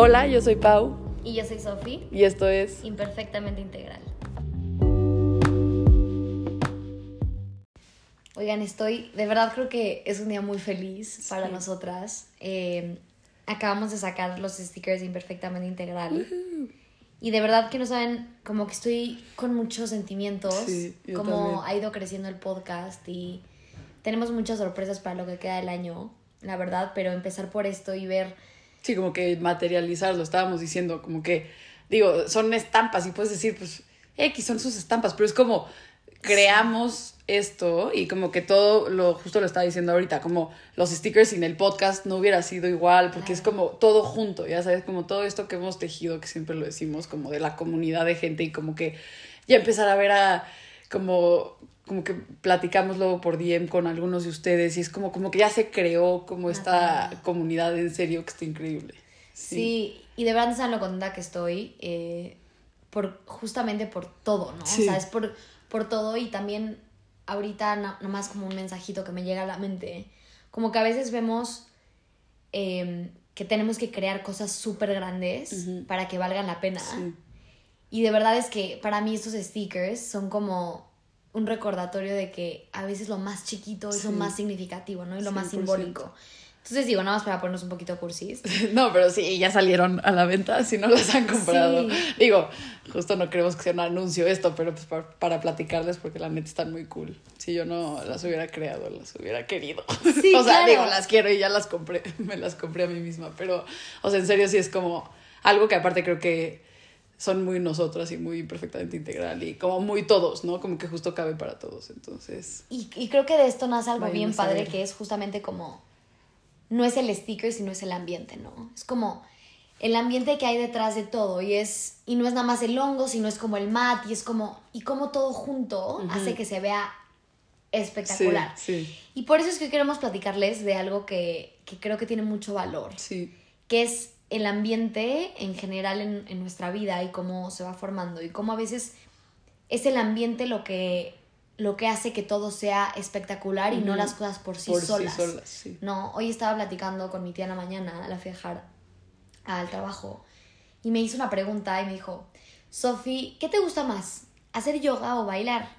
Hola, yo soy Pau Y yo soy Sofi, y esto es... imperfectamente integral. Oigan, estoy, de verdad creo que es un día muy feliz para Sí. nosotras. Eh, acabamos de sacar los stickers de imperfectamente integral. Y de verdad que no saben, como que estoy con muchos sentimientos, Sí, como también. ha ido creciendo el podcast y tenemos muchas sorpresas para lo que queda del año, la verdad, pero empezar por esto y ver Sí, como que materializarlo, estábamos diciendo, como que, digo, son estampas y puedes decir, pues, X son sus estampas, pero es como creamos esto y como que todo, lo justo lo estaba diciendo ahorita, como los stickers sin el podcast no hubiera sido igual, porque es como todo junto, ya sabes, como todo esto que hemos tejido, que siempre lo decimos, como de la comunidad de gente y como que ya empezar a ver a, como, como que platicamos luego por DM con algunos de ustedes y es como, como que ya se creó como esta Ajá. comunidad en serio que está increíble. Sí, y de verdad no saben lo contenta que estoy, eh, por, justamente por todo, ¿no? Sí. O sea, es por, por todo y también ahorita nomás como un mensajito que me llega a la mente, como que a veces vemos eh, que tenemos que crear cosas súper grandes para que valgan la pena. Sí. Y de verdad es que para mí estos stickers son como un recordatorio de que a veces lo más chiquito es lo más significativo, ¿no? Y lo más 100%. simbólico. Entonces digo, nada más para ponernos un poquito cursis. No, pero sí, ya salieron a la venta, si no las han comprado. Sí. Digo, justo no queremos que sea un anuncio esto, pero pues para, para platicarles porque la neta están muy cool. Si yo no las hubiera creado, las hubiera querido. Sí, o sea, claro. digo, las quiero y ya las compré, me las compré a mí misma, pero, o sea, en serio sí es como algo que aparte creo que son muy nosotras y muy perfectamente integral y como muy todos, ¿no? Como que justo cabe para todos, entonces... Y, y creo que de esto nace algo bien padre que es justamente como no es el sticker sino es el ambiente, ¿no? Es como el ambiente que hay detrás de todo y es y no es nada más el hongo, sino es como el mat y es como y como todo junto hace que se vea espectacular. Sí, sí, Y por eso es que queremos platicarles de algo que, que creo que tiene mucho valor, sí. que es el ambiente en general en, en nuestra vida y cómo se va formando y cómo a veces es el ambiente lo que, lo que hace que todo sea espectacular y no Ujú. las cosas por sí Por solas. sí solas, sí. No, hoy estaba platicando con mi tía en la mañana, la fui a dejar al trabajo y me hizo una pregunta y me dijo, Sofi, ¿qué te gusta más? ¿Hacer yoga o bailar?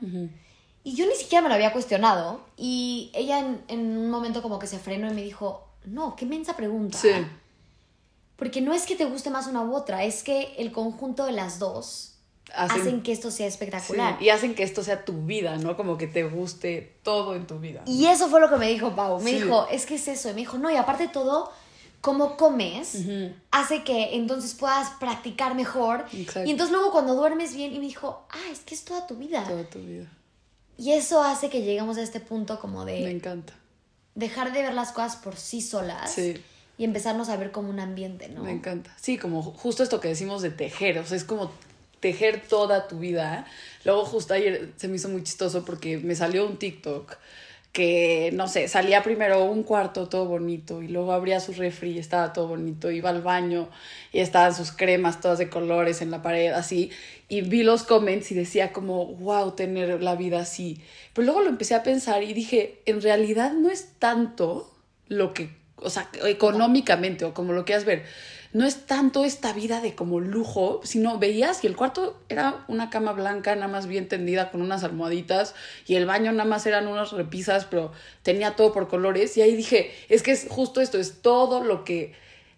Y yo ni siquiera me lo había cuestionado. Y ella en, en un momento como que se frenó y me dijo, no, qué mensa pregunta. Sí. Porque no es que te guste más una u otra, es que el conjunto de las dos hacen, que esto sea espectacular. Sí, y hacen que esto sea tu vida, ¿no? Como que te guste todo en tu vida. Y eso fue lo que me dijo Pau. Me Sí. dijo, es que es eso. Y me dijo, no, y aparte de todo, cómo comes Ujú. hace que entonces puedas practicar mejor. Exacto. Y entonces luego cuando duermes bien, y me dijo, ah, es que es toda tu vida. Toda tu vida. Y eso hace que lleguemos a este punto como Me de encanta. dejar de ver las cosas por sí solas Sí. Y empezarnos a ver como un ambiente, ¿no? Me encanta. Sí, como ju- justo esto que decimos de tejer, o sea, es como tejer toda tu vida. Luego justo ayer se me hizo muy chistoso porque me salió un TikTok que, no sé, salía primero un cuarto todo bonito y luego abría su refri y estaba todo bonito, iba al baño y estaban sus cremas todas de colores en la pared, así, y vi los comments y decía como, wow, tener la vida así. Pero luego lo empecé a pensar y dije, en realidad no es tanto lo que, o sea, económicamente o como lo quieras ver, no es tanto esta vida de como lujo, sino veías y el cuarto era una cama blanca nada más bien tendida con unas almohaditas y el baño nada más eran unas repisas, pero tenía todo por colores y ahí dije, es que es justo esto, es todo lo que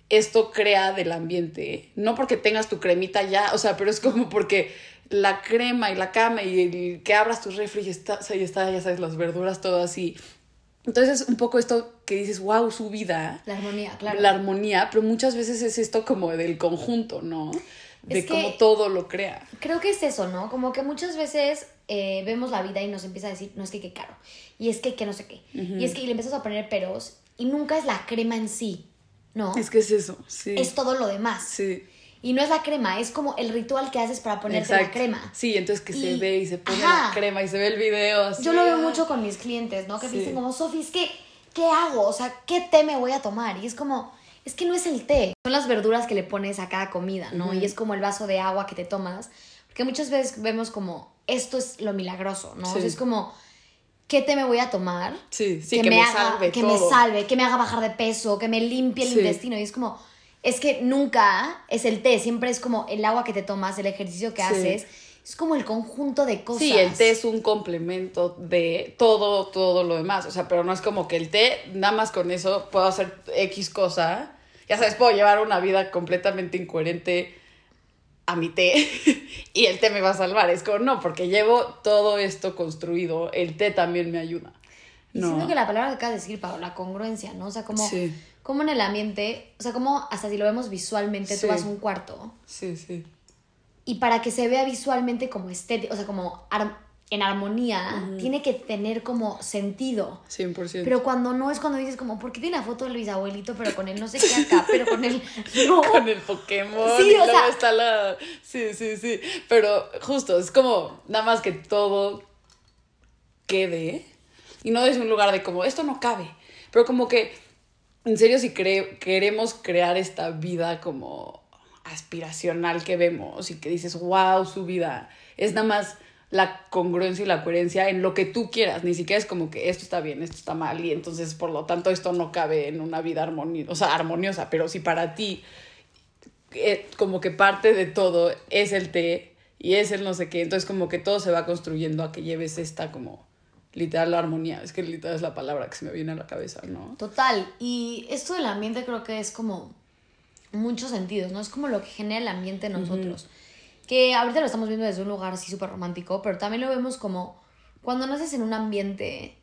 esto crea del ambiente, no porque tengas tu cremita ya, o sea, pero es como porque la crema y la cama y el que abras tu refri y está, y está, ya sabes, las verduras todas así. Entonces es un poco esto que dices, wow, su vida, La armonía, claro. la armonía, pero muchas veces es esto como del conjunto, ¿no? De Es que- cómo todo lo crea. Creo que es eso, ¿no? Como que muchas veces eh, vemos la vida y nos empieza a decir, no es que qué caro, y es que que no sé qué, y es que y le empiezas a poner peros, y nunca es la crema en sí, ¿no? Es que es eso, sí. Es todo lo demás. Sí. Y no es la crema, es como el ritual que haces para ponerte la Exacto. crema. Sí, entonces que se Y- ve y se pone Ajá. la crema y se ve el video así. Yo lo veo ah. mucho con mis clientes, ¿no? Que me Sí. dicen como, Sofi, es que, ¿qué hago? O sea, ¿qué té me voy a tomar? Y es como, es que no es el té. Son las verduras que le pones a cada comida, ¿no? Ujú. Y es como el vaso de agua que te tomas. Porque muchas veces vemos como, esto es lo milagroso, ¿no? O sea, Sí. es como, ¿qué té me voy a tomar? Sí, sí, que, me, haga, salve que todo. me salve, que me haga bajar de peso, que me limpie el Sí. intestino. Y es como, es que nunca es el té, siempre es como el agua que te tomas, el ejercicio que Sí. haces. Es como el conjunto de cosas. Sí, el té es un complemento de todo, todo lo demás. O sea, pero no es como que el té, nada más con eso puedo hacer X cosa. Ya sabes, puedo llevar una vida completamente incoherente a mi té y el té me va a salvar. Es como, no, porque llevo todo esto construido. El té también me ayuda. Y No. siento que la palabra que acabas de decir, Pau, la congruencia, ¿no? O sea, como, Sí. Como en el ambiente, o sea, como hasta si lo vemos visualmente, Sí. tú vas a un cuarto Sí, sí. y para que se vea visualmente como estético, o sea, como ar- en armonía, tiene que tener como sentido. 100%. Pero cuando no es cuando dices como, ¿por qué tiene la foto del bisabuelito, pero con él no sé qué acá, pero con él no? con el Pokémon Sí, y o sea- está la sí sí sí pero justo es como nada más que todo quede y no desde un lugar de como esto no cabe pero como que en serio si cre- queremos crear esta vida como aspiracional que vemos y que dices wow su vida es nada más la congruencia y la coherencia en lo que tú quieras, ni siquiera es como que esto está bien, esto está mal y entonces por lo tanto esto no cabe en una vida armoniosa, o sea, armoniosa, pero si para ti eh, como que parte de todo es el té y es el no sé qué, entonces como que todo se va construyendo a que lleves esta como literal armonía, es que literal es la palabra que se me viene a la cabeza, ¿no? Total, y esto del ambiente creo que es como muchos sentidos, ¿no? Es como lo que genera el ambiente en nosotros. Que ahorita lo estamos viendo desde un lugar así súper romántico, pero también lo vemos como cuando naces en un ambiente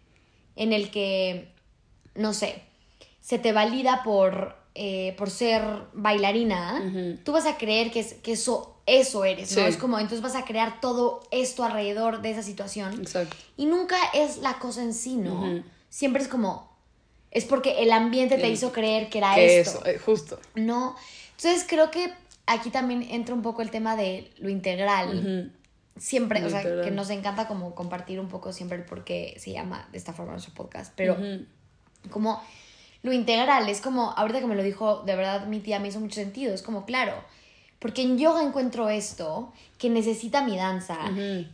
en el que, no sé, se te valida por, eh, por ser bailarina, tú vas a creer que, es, que eso, eso eres, ¿no? Sí. Es como, entonces vas a crear todo esto alrededor de esa situación. Exacto. Y nunca es la cosa en sí, ¿no? Siempre es como, es porque el ambiente te hizo creer que era Que esto. eso, eh, justo. No. Entonces creo que aquí también entra un poco el tema de lo integral. Siempre, Lo o sea, integral. que nos encanta como compartir un poco siempre el por qué se llama de esta forma nuestro podcast. Pero como lo integral, es como, ahorita que me lo dijo, de verdad mi tía me hizo mucho sentido. Es como, claro, porque en yoga encuentro esto que necesita mi danza.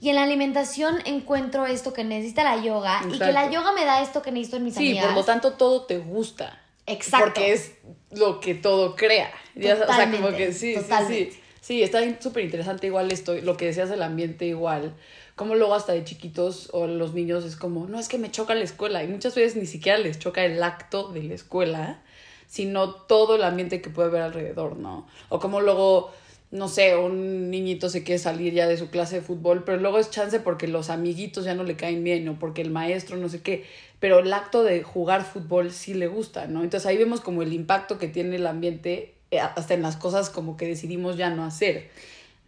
Y en la alimentación encuentro esto que necesita la yoga. Y que la yoga me da esto que necesito en mis Sí, amigas. por lo tanto todo te gusta. Exacto. Porque es lo que todo crea. Ya, o sea, como Totalmente, que sí, sí, totalmente. sí. Sí, está súper interesante igual esto, lo que decías del ambiente igual. Como luego hasta de chiquitos o los niños es como, no, es que me choca la escuela. Y muchas veces ni siquiera les choca el acto de la escuela, sino todo el ambiente que puede haber alrededor, ¿no? O como luego, no sé, un niñito se quiere salir ya de su clase de fútbol, pero luego es chance porque los amiguitos ya no le caen bien o porque el maestro no sé qué, pero el acto de jugar fútbol sí le gusta, ¿no? Entonces ahí vemos como el impacto que tiene el ambiente eh, hasta en las cosas como que decidimos ya no hacer.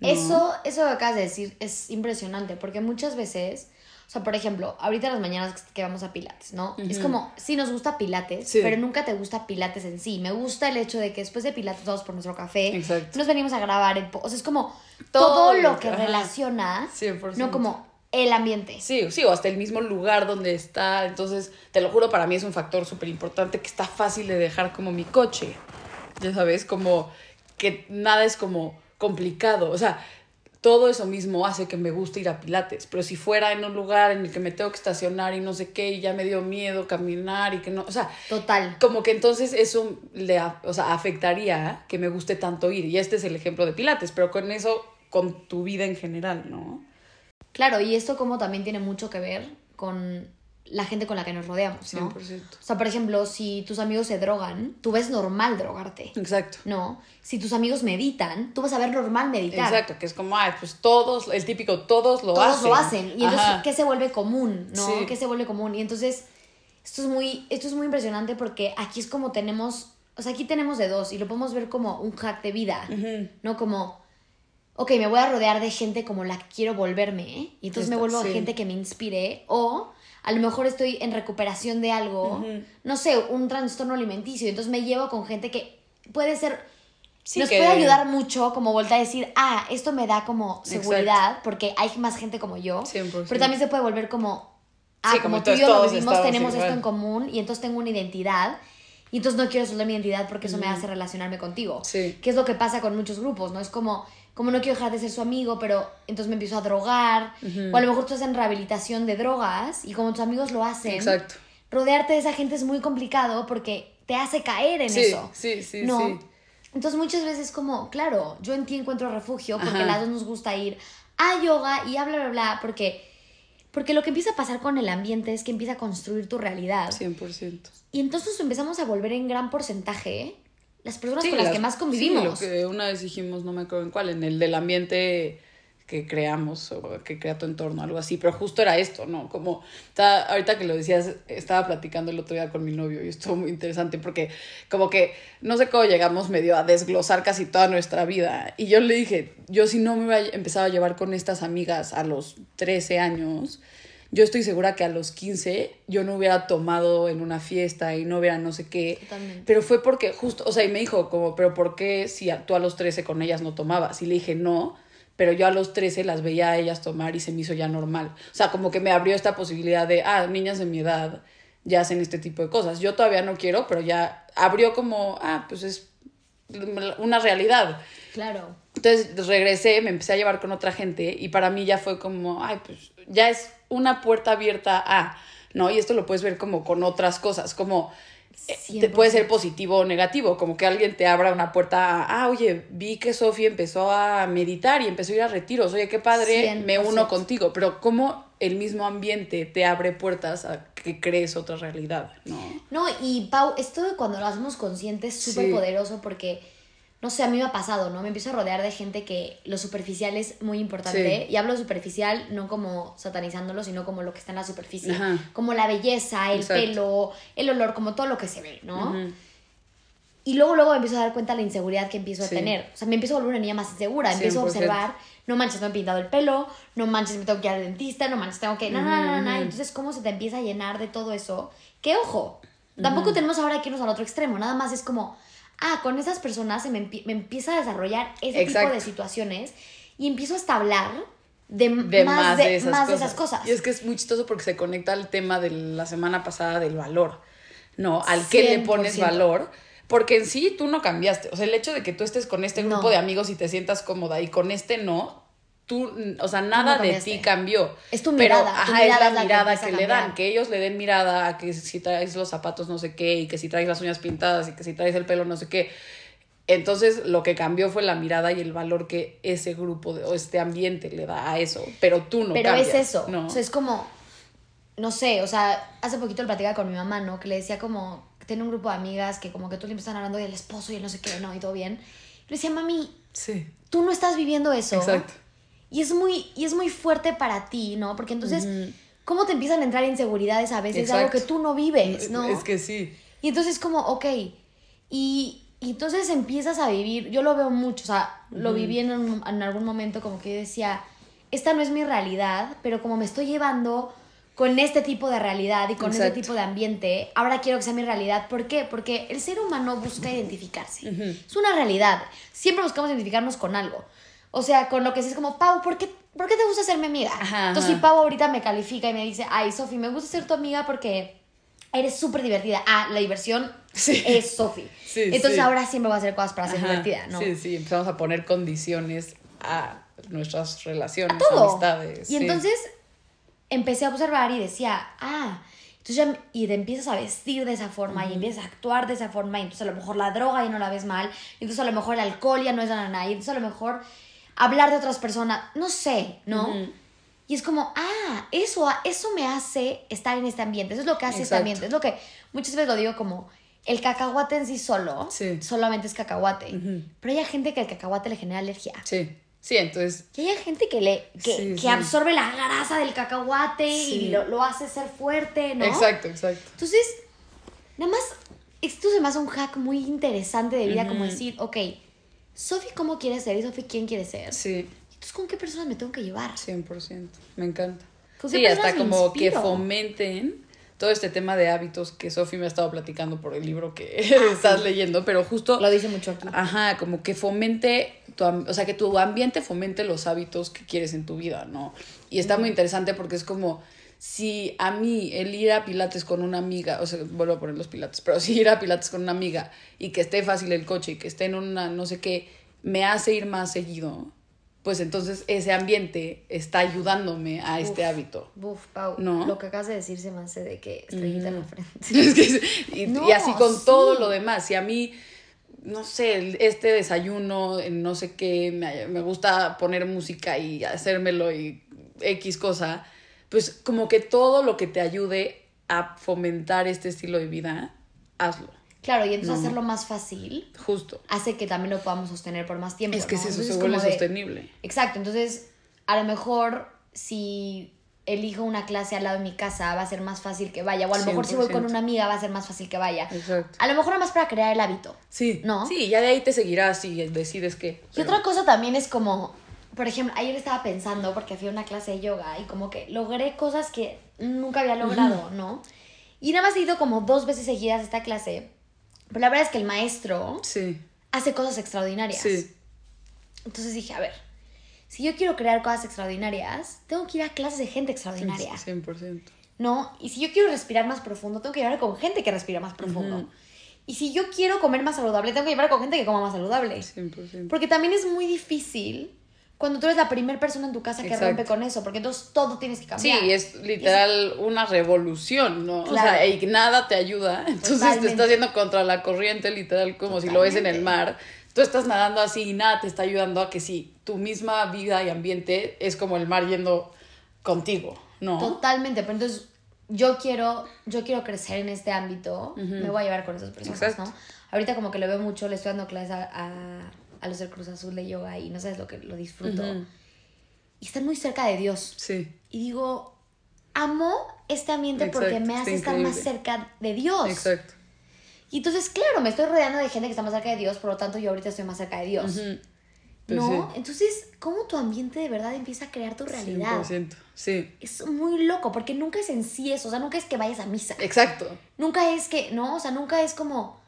¿No? Eso, eso que acabas de decir es impresionante, porque muchas veces, o sea, por ejemplo, ahorita en las mañanas que vamos a Pilates, ¿no? Es como, sí nos gusta Pilates, Sí. pero nunca te gusta Pilates en sí. Me gusta el hecho de que después de Pilates vamos por nuestro café, Exacto. nos venimos a grabar el... O sea, es como Todo todo, lo que- relaciona, 100%. no como el ambiente. Sí, sí, o hasta el mismo lugar donde está. Entonces, te lo juro, para mí es un factor súper importante que está fácil de dejar como mi coche. Ya sabes, como que nada es como complicado. O sea, todo eso mismo hace que me guste ir a Pilates. Pero si fuera en un lugar en el que me tengo que estacionar y no sé qué, y ya me dio miedo caminar y que no. O sea, Total. como que entonces eso le o sea, afectaría que me guste tanto ir. Y este es el ejemplo de Pilates, pero con eso, con tu vida en general, ¿no? Claro, y esto como también tiene mucho que ver con la gente con la que nos rodeamos, ¿no? 100%. O sea, por ejemplo, si tus amigos se drogan, tú ves normal drogarte. Exacto. No, si tus amigos meditan, tú vas a ver normal meditar. Exacto, que es como, ay, pues todos, el típico, todos lo Todos hacen. lo hacen. Y entonces, Ajá. ¿qué se vuelve común? ¿No? Sí. ¿Qué se vuelve común? Y entonces, esto es muy, esto es muy impresionante porque aquí es como tenemos, o sea, aquí tenemos de dos y lo podemos ver como un hack de vida. ¿no? Como, ok, me voy a rodear de gente como la que quiero volverme, ¿eh? y entonces me vuelvo sí. gente que me inspire, o a lo mejor estoy en recuperación de algo, no sé, un trastorno alimenticio, entonces me llevo con gente que puede ser Sí, nos que- puede ayudar mucho como volver a decir, ah, esto me da como Exacto. seguridad porque hay más gente como yo. 100%. Pero también se puede volver como, ah, Sí, como, como tú y yo lo vivimos, tenemos igual. esto en común y entonces tengo una identidad. Y entonces no quiero soltar mi identidad porque eso me hace relacionarme contigo. Sí. Que es lo que pasa con muchos grupos, ¿no? Es como, como no quiero dejar de ser su amigo, pero entonces me empiezo a drogar. O a lo mejor tú estás en rehabilitación de drogas y como tus amigos lo hacen. Exacto. Rodearte de esa gente es muy complicado porque te hace caer en Sí, eso. sí, sí, ¿no? sí. Entonces muchas veces como, claro, yo en ti encuentro refugio porque a las dos nos gusta ir a yoga y a bla, bla, bla, porque, porque lo que empieza a pasar con el ambiente es que empieza a construir tu realidad. 100%. Y entonces empezamos a volver en gran porcentaje las personas Sí, con las, las- que más sí, convivimos. lo que una vez dijimos, no me acuerdo en cuál, en el del ambiente que creamos o que crea tu entorno, algo así, pero justo era esto, ¿no? Como, estaba- ahorita que lo decías, estaba platicando el otro día con mi novio y estuvo muy interesante porque como que no sé cómo llegamos medio a desglosar casi toda nuestra vida y yo le dije, yo si no me hubiera empezado a llevar con estas amigas a los 13 años, yo estoy segura que a los 15 yo no hubiera tomado en una fiesta y no hubiera no sé qué. Totalmente. Pero fue porque justo, o sea, y me dijo como, pero ¿por qué si tú a los 13 con ellas no tomabas? Y le dije, no, pero yo a los 13 las veía a ellas tomar y se me hizo ya normal. O sea, como que me abrió esta posibilidad de, ah, niñas de mi edad ya hacen este tipo de cosas. Yo todavía no quiero, pero ya abrió como, ah, pues es una realidad. Claro. Entonces regresé, me empecé a llevar con otra gente y para mí ya fue como, ay, pues ya es una puerta abierta a, ¿no? Y esto lo puedes ver como con otras cosas, como eh, te- puede ser positivo o negativo, como que alguien te abra una puerta a, ah, oye, vi que Sofía empezó a meditar y empezó a ir a retiros, oye, qué padre, me 100%. uno contigo, pero como el mismo ambiente te abre puertas a que crees otra realidad, ¿no? No, y Pau, esto de cuando lo hacemos consciente es súper Sí. poderoso porque, no sé, a mí me ha pasado, ¿no? Me empiezo a rodear de gente que lo superficial es muy importante. Sí. Y hablo superficial no como satanizándolo, sino como lo que está en la superficie. Ajá. Como la belleza, el Exacto. pelo, el olor, como todo lo que se ve, ¿no? Y luego, luego me empiezo a dar cuenta de la inseguridad que empiezo a tener. O sea, me empiezo a volver una niña más insegura. Empiezo a 100%. observar, no manches, me he pintado el pelo, no manches, me tengo que ir al dentista, no manches, tengo que... No, no, no, no, no. Entonces, ¿cómo se te empieza a llenar de todo eso? Que, ojo, tampoco tenemos ahora que irnos al otro extremo. Nada más es como, ah, con esas personas se me, empie- me empieza a desarrollar ese Exacto. tipo de situaciones y empiezo hasta a hablar de, de más, de, esas más de cosas. esas cosas. Y es que es muy chistoso porque se conecta al tema de la semana pasada del valor, ¿no? Al que le pones 100%. valor. Porque en sí tú no cambiaste. O sea, el hecho de que tú estés con este grupo No. de amigos y te sientas cómoda y con este no, tú, o sea, nada de ti cambió. Es tu Pero, mirada, tu ajá, mirada es la es la que mirada que, le dan. Que ellos le den mirada a que si traes los zapatos no sé qué y que si traes las uñas pintadas y que si traes el pelo no sé qué. Entonces lo que cambió fue la mirada y el valor que ese grupo de, o este ambiente le da a eso, pero tú no Pero cambias, es eso. ¿no? O sea, es como, no sé, o sea, hace poquito lo platicaba con mi mamá, ¿no? Que le decía como, tiene un grupo de amigas que como que el tiempo están hablando del esposo y el no sé qué, ¿no? Y todo bien. Le decía, mami, Sí, tú no estás viviendo eso. exacto. Y es muy, y es muy fuerte para ti, ¿no? Porque entonces. ¿cómo te empiezan a entrar inseguridades a veces de algo que Exacto. tú no vives, ¿no? Es que sí. Y entonces como, ok, y, y entonces empiezas a vivir, yo lo veo mucho, o sea, lo viví en, un- en algún momento como que yo decía, esta no es mi realidad, pero como me estoy llevando con este tipo de realidad y con este Exacto. tipo de ambiente, ahora quiero que sea mi realidad. ¿Por qué? Porque el ser humano busca identificarse. Es una realidad. Siempre buscamos identificarnos con algo. O sea, con lo que es como, Pau, ¿por qué, ¿por qué te gusta ser mi amiga? Ajá, Entonces, si Pau ahorita me califica y me dice, ay, Sofi, me gusta ser tu amiga porque eres súper divertida. Ah, la diversión Sí. es Sofi. Sí, Entonces sí. ahora siempre voy a hacer cosas para ser Ajá, divertida, ¿no? Sí, sí, empezamos a poner condiciones a nuestras relaciones, Todo. amistades. Y sí. entonces empecé a observar y decía, ah, entonces ya, y te empiezas a vestir de esa forma y empiezas a actuar de esa forma y entonces a lo mejor la droga y no la ves mal, y entonces a lo mejor el alcohol ya no es nada, y entonces a lo mejor hablar de otras personas, no sé, ¿no? Y es como, ah, eso, eso me hace estar en este ambiente, eso es lo que hace este ambiente, es lo que muchas veces lo digo como, el cacahuate en sí solo, Sí. solamente es cacahuate, pero hay gente que el cacahuate le genera alergia. Sí, sí, entonces Y hay gente que le que, Sí, que sí. absorbe la grasa del cacahuate Sí. y lo, lo hace ser fuerte, ¿no? Exacto, exacto. Entonces, nada más, esto se me hace un hack muy interesante de vida, como decir, ok, Sofi, ¿cómo quiere ser? Y Sofi, ¿quién quiere ser? Sí, Entonces, ¿con qué personas me tengo que llevar? 100%. Me encanta. ¿Con qué Sí, hasta me como que fomenten todo este tema de hábitos que Sofi me ha estado platicando por el libro que Ah, estás leyendo, pero justo Lo dice mucho aquí. Ajá, como que fomente, tu, o sea, que tu ambiente fomente los hábitos que quieres en tu vida, ¿no? Y está muy interesante porque es como, si a mí el ir a Pilates con una amiga, o sea, vuelvo a poner los Pilates, pero si ir a Pilates con una amiga y que esté fácil el coche y que esté en una, no sé qué, me hace ir más seguido, pues entonces ese ambiente está ayudándome a este Uf. hábito. Buf, Pau, ¿No? lo que acabas de decir se me hace de que estrellita en la frente. Es que- y, No, y así con sí. todo lo demás. Si a mí no sé, este desayuno, no sé qué, me, me gusta poner música y hacérmelo y X cosa, pues como que todo lo que te ayude a fomentar este estilo de vida, hazlo, Claro, y entonces No. hacerlo más fácil justo. hace que también lo podamos sostener por más tiempo. Es que ¿no? si eso Entonces se vuelve de- sostenible. Exacto, entonces a lo mejor si elijo una clase al lado de mi casa va a ser más fácil que vaya, o a lo mejor si voy con 100%. una amiga va a ser más fácil que vaya. Exacto. A lo mejor nada más para crear el hábito. Sí, ¿No? Sí, ya de ahí te seguirás y decides qué. Y otra cosa también es como, por ejemplo, ayer estaba pensando porque fui a una clase de yoga y como que logré cosas que nunca había logrado, ¿no? Y nada más he ido como dos veces seguidas a esta clase, pero la verdad es que el maestro Sí, hace cosas extraordinarias. sí, Entonces dije, a ver, si yo quiero crear cosas extraordinarias, tengo que ir a clases de gente extraordinaria, 100%. ¿no? Y si yo quiero respirar más profundo, tengo que llevar con gente que respira más profundo. Y si yo quiero comer más saludable, tengo que llevar con gente que coma más saludable. 100%. Porque también es muy difícil cuando tú eres la primera persona en tu casa que Exacto. rompe con eso, porque entonces todo tienes que Sí, cambiar. es literal una revolución, ¿no? O sea, y nada te ayuda. Entonces te estás yendo contra la corriente, literal, como si lo ves en el mar. Tú estás nadando así y nada te está ayudando a que sí, tu misma vida y ambiente es como el mar yendo contigo, ¿no? Totalmente, pero entonces yo quiero, yo quiero crecer en este ámbito, me voy a llevar con esas personas, Exacto. ¿no? Ahorita como que lo veo mucho, le estoy dando clases a, a, a los del Cruz Azul de yoga y no sabes lo que lo disfruto. Ujú. Y están muy cerca de Dios. Sí, Y digo, amo este ambiente porque Exacto, me está hace estar más cerca de Dios. exacto. Y entonces, claro, me estoy rodeando de gente que está más cerca de Dios, por lo tanto yo ahorita estoy más cerca de Dios. Ujú. Pues ¿No? sí. Entonces, ¿cómo tu ambiente de verdad empieza a crear tu realidad? 100%. Sí, Es muy loco, porque nunca es en sí eso, o sea, nunca es que vayas a misa. exacto. Nunca es que, ¿no? O sea, nunca es como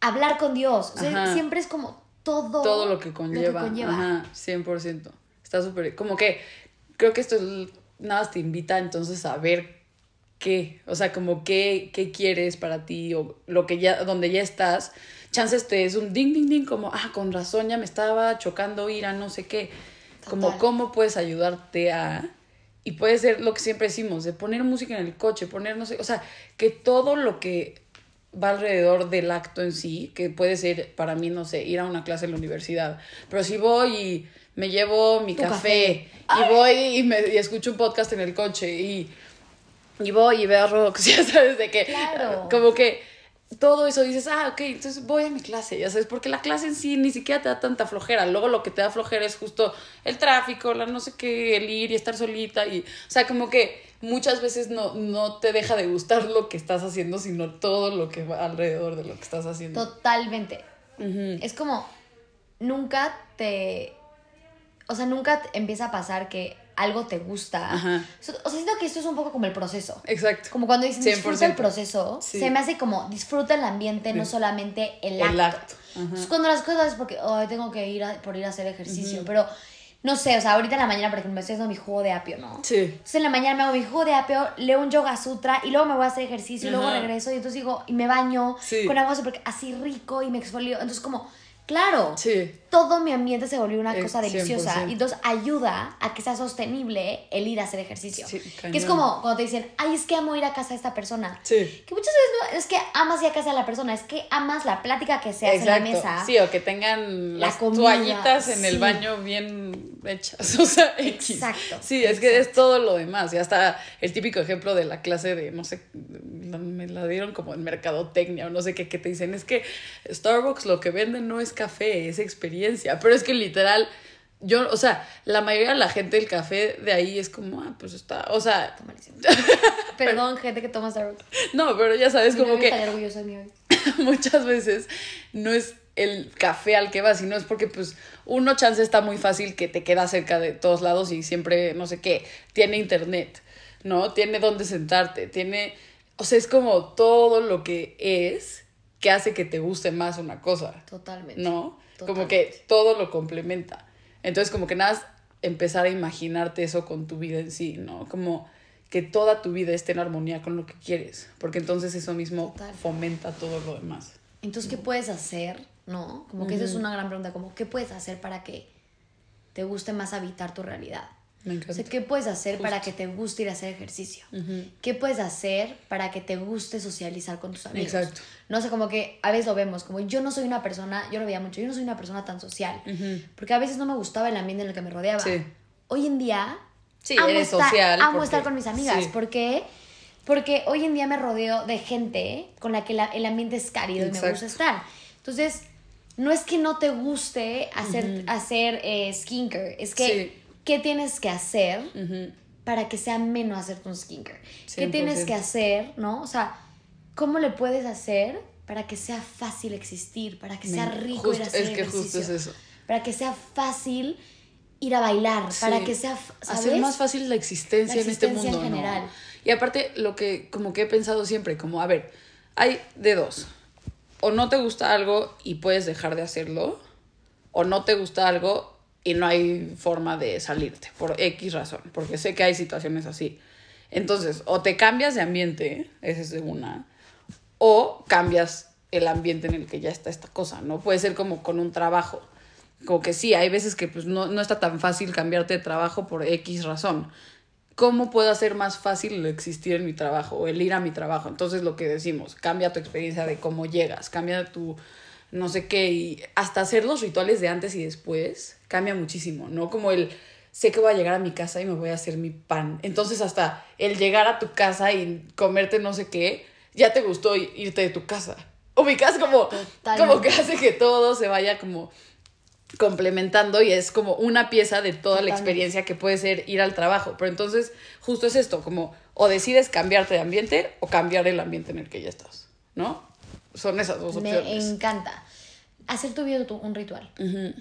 hablar con Dios. O sea, siempre es como todo. todo lo que conlleva. conlleva. Ajá, 100%. Está súper. Como que creo que esto es- nada más te invita entonces a ver qué, o sea, como qué, qué quieres para ti o lo que ya, donde ya estás. Chances te es un ding, ding, ding, como, ah, con razón ya me estaba chocando ir a no sé qué. Como cómo puedes ayudarte a... Y puede ser lo que siempre decimos, de poner música en el coche, poner no sé, o sea, que todo lo que va alrededor del acto en sí, que puede ser para mí, no sé, ir a una clase en la universidad. Pero si voy y me llevo mi café, y voy y, me, y escucho un podcast en el coche y, y voy y veo rock, ya sabes de que Claro. como que todo eso dices, ah, ok, entonces voy a mi clase, ya sabes, porque la clase en sí ni siquiera te da tanta flojera. Luego lo que te da flojera es justo el tráfico, la no sé qué, el ir y estar solita. Y, o sea, como que muchas veces no, no te deja de gustar lo que estás haciendo, sino todo lo que va alrededor de lo que estás haciendo. Totalmente. Es como, nunca te... O sea, nunca te empieza a pasar que algo te gusta. Ajá. O sea, siento que esto es un poco como el proceso. Exacto. Como cuando dicen disfruta el 100%. proceso, Sí. se me hace como disfruta el ambiente, no solamente el acto. El acto. Ajá. Entonces, cuando las cosas es porque "Ay, tengo que ir a- por ir a hacer ejercicio, pero no sé, o sea, ahorita en la mañana, por ejemplo, me estoy haciendo mi jugo de apio, ¿no? Sí. Entonces en la mañana me hago mi jugo de apio, leo un yoga sutra y luego me voy a hacer ejercicio y luego regreso y entonces digo, y me baño Sí. con agua súper así rico y me exfolio. Entonces como, claro, Sí. Todo mi ambiente se volvió una Eh, cosa deliciosa 100%. y entonces ayuda a que sea sostenible el ir a hacer ejercicio. Sí, que es como cuando te dicen, ay, es que amo ir a casa de esta persona. Sí. Que muchas veces no es que amas ir a casa de la persona, es que amas la plática que se hace en la mesa. Sí, o que tengan La las comida, toallitas en sí. el baño bien hechas. O sea, X. Exacto, Sí, es que es todo lo demás. Y hasta el típico ejemplo de la clase de, no sé, me la dieron como en mercadotecnia o no sé qué, que te dicen, es que Starbucks lo que venden no es café, es experiencia. Pero es que literal, yo, o sea, la mayoría de la gente el café de ahí es como, ah, pues está, o sea, Está malísimo. Perdón, gente que toma Starbucks. no, pero ya sabes, como que estaría orgulloso de mí hoy. muchas veces no es el café al que vas, sino es porque pues uno chance está muy fácil que te queda cerca de todos lados y siempre, no sé qué, tiene internet, ¿no? Tiene dónde sentarte, tiene, o sea, es como todo lo que es que hace que te guste más una cosa, Totalmente. ¿no? Como que todo lo complementa. Entonces, como que nada, más empezar a imaginarte eso con tu vida en sí, ¿no? Como que toda tu vida esté en armonía con lo que quieres, porque entonces eso mismo Total. fomenta todo lo demás. Entonces, ¿qué puedes hacer? ¿No? Como que esa es una gran pregunta, como ¿qué puedes hacer para que te guste más habitar tu realidad? Me encanta. O sea, ¿qué puedes hacer para que te guste ir a hacer ejercicio? ¿Qué puedes hacer para que te guste socializar con tus amigos? Exacto. No sé, como que a veces lo vemos, como yo no soy una persona, yo lo veía mucho, yo no soy una persona tan social, porque a veces no me gustaba el ambiente en el que me rodeaba. Sí. Hoy en día Sí, amo, eres estar, social amo porque- estar con mis amigas. sí. ¿Por qué? Porque hoy en día me rodeo de gente con la que la- el ambiente es cálido y me gusta estar. Entonces, no es que no te guste hacer, hacer eh, skincare, es que Sí. ¿Qué tienes que hacer para que sea menos hacerte un skincare? ¿Qué tienes 100%. que hacer, no? O sea, ¿cómo le puedes hacer para que sea fácil existir, para que sea rico ir a justo- hacer es que justo ejercicio? es eso. Para que sea fácil ir a bailar, para que sea, ¿sabes? Hacer más fácil la existencia, La en este existencia en mundo, ¿no? general. Y aparte, lo que como que he pensado siempre, como, a ver, hay de dos. O no te gusta algo y puedes dejar de hacerlo, o no te gusta algo y no hay forma de salirte, por X razón, porque sé que hay situaciones así. Entonces, o te cambias de ambiente, esa es una, o cambias el ambiente en el que ya está esta cosa, ¿no? Puede ser como con un trabajo. Como que sí, hay veces que pues no, no está tan fácil cambiarte de trabajo por X razón. ¿Cómo puedo hacer más fácil el existir en mi trabajo o el ir a mi trabajo? Entonces lo que decimos, cambia tu experiencia de cómo llegas, cambia tu no sé qué y hasta hacer los rituales de antes y después cambia muchísimo, ¿no? Como el sé que voy a llegar a mi casa y me voy a hacer mi pan. Entonces hasta el llegar a tu casa y comerte no sé qué, ya te gustó irte de tu casa. Ubicas como, Totalmente. como que hace que todo se vaya como complementando y es como una pieza de toda la experiencia que puede ser ir al trabajo. Pero entonces, justo es esto, como o decides cambiarte de ambiente o cambiar el ambiente en el que ya estás, ¿no? Son esas dos opciones. Me encanta. Hacer tu vida un ritual.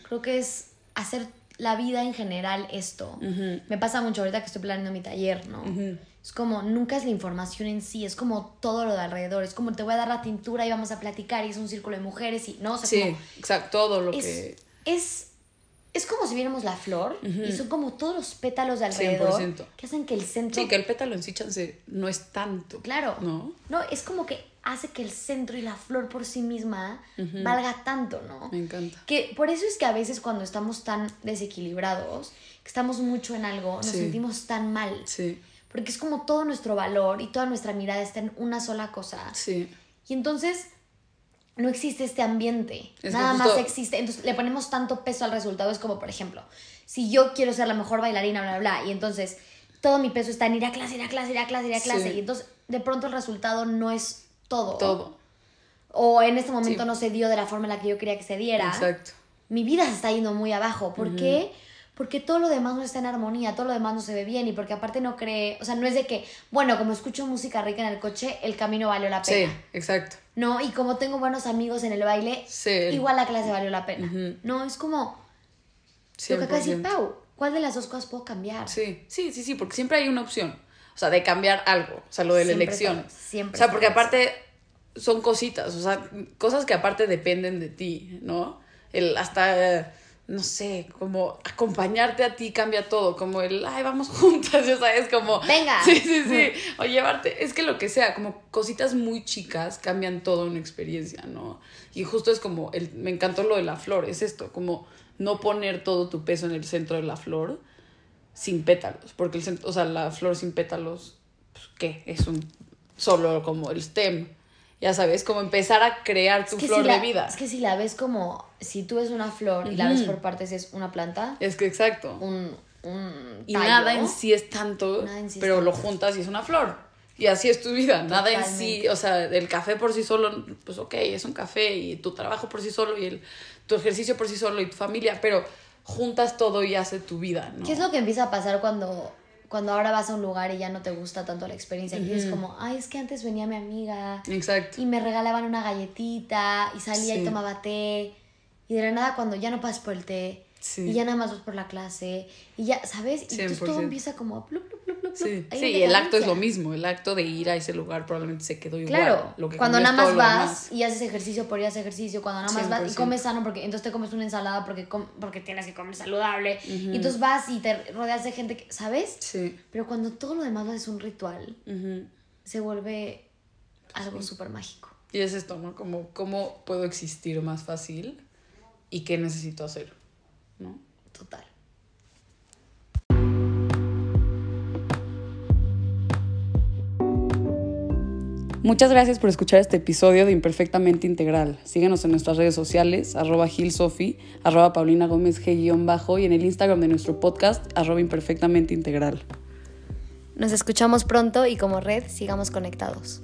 Creo que es hacer la vida en general esto. Me pasa mucho ahorita que estoy planeando mi taller, ¿no? Es como, nunca es la información en sí, es como todo lo de alrededor. Es como, te voy a dar la tintura y vamos a platicar y es un círculo de mujeres y, ¿no? O sea, Sí, como, exacto, todo lo es, que... es, es como si viéramos la flor y son como todos los pétalos de alrededor 100%. que hacen que el centro Sí, que el pétalo en sí chance no es tanto. Claro. ¿No? No, es como que hace que el centro y la flor por sí misma valga tanto, ¿no? Me encanta. Que por eso es que a veces cuando estamos tan desequilibrados, que estamos mucho en algo, nos Sí. sentimos tan mal. Sí, Porque es como todo nuestro valor y toda nuestra mirada está en una sola cosa. sí. Y entonces no existe este ambiente. Es Nada justo- más existe. Entonces le ponemos tanto peso al resultado. Es como, por ejemplo, si yo quiero ser la mejor bailarina, bla, bla, bla, y entonces todo mi peso está en ir a clase, ir a clase, ir a clase, ir a clase. Sí. Y entonces de pronto el resultado no es todo. Todo. O en este momento Sí. no se dio de la forma en la que yo quería que se diera. Exacto. Mi vida se está yendo muy abajo. ¿Por qué? Porque todo lo demás no está en armonía, todo lo demás no se ve bien y porque aparte no cree, o sea, no es de que, bueno, como escucho música rica en el coche, el camino valió la Sí, pena. exacto. No, y como tengo buenos amigos en el baile, Sí. igual la clase valió la pena. No, es como lo que acaba de decir 100%. Pau. ¿Cuál de las dos cosas puedo cambiar? Sí, sí, sí, sí, porque siempre hay una opción. O sea, de cambiar algo. O sea, lo de la Siempre elección. está- siempre o sea, porque aparte son cositas, o sea, cosas que aparte dependen de ti, ¿no? El hasta, no sé, como acompañarte a ti cambia todo, como el, ay, vamos juntas, ya sabes, como... Venga. Sí, sí, sí. O llevarte, es que lo que sea, como cositas muy chicas cambian toda una experiencia, ¿no? Y justo es como, el, me encantó lo de la flor, es esto, como no poner todo tu peso en el centro de la flor sin pétalos, porque el centro, o sea, la flor sin pétalos, pues, ¿qué? Es un solo como el stem, ya sabes, como empezar a crear tu Es que flor si la- de vida. Es que si la ves como, si tú ves una flor y la ves por partes, es una planta, Es que exacto. un, un Y tallo. nada en sí es tanto, en sí es pero lo tanto. juntas y es una flor. Y así es tu vida, nada en sí, Totalmente. o sea, el café por sí solo, pues ok, es un café y tu trabajo por sí solo y el, tu ejercicio por sí solo y tu familia, pero juntas todo y hace tu vida, ¿no? ¿Qué es lo que empieza a pasar cuando, cuando ahora vas a un lugar y ya no te gusta tanto la experiencia? Y es como, ay, es que antes venía mi amiga Exacto. y me regalaban una galletita y salía Sí. y tomaba té. Y de la nada cuando ya no pasas por el té Sí. y ya nada más vas por la clase y ya, ¿sabes? Y entonces todo 100%. empieza como... plup, plup, plup, plup, Sí, sí, y el acto es lo mismo, el acto de ir a ese lugar probablemente se quedó igual. Claro, Lo que cuando nada más lo vas y haces ejercicio por ir a hacer ejercicio, cuando nada más vas y 100%. comes sano porque entonces te comes una ensalada porque, com- porque tienes que comer saludable y entonces vas y te rodeas de gente que, ¿sabes? Sí. Pero cuando todo lo demás es un ritual, ujú. se vuelve algo súper mágico. Y es esto, ¿no? Como cómo puedo existir más fácil y qué necesito hacer, ¿no? Total. Muchas gracias por escuchar este episodio de Imperfectamente Integral. Síguenos en nuestras redes sociales, arroba gilsofi, arroba paulina gómez g-bajo y en el Instagram de nuestro podcast, arroba imperfectamente integral. Nos escuchamos pronto y como red sigamos conectados.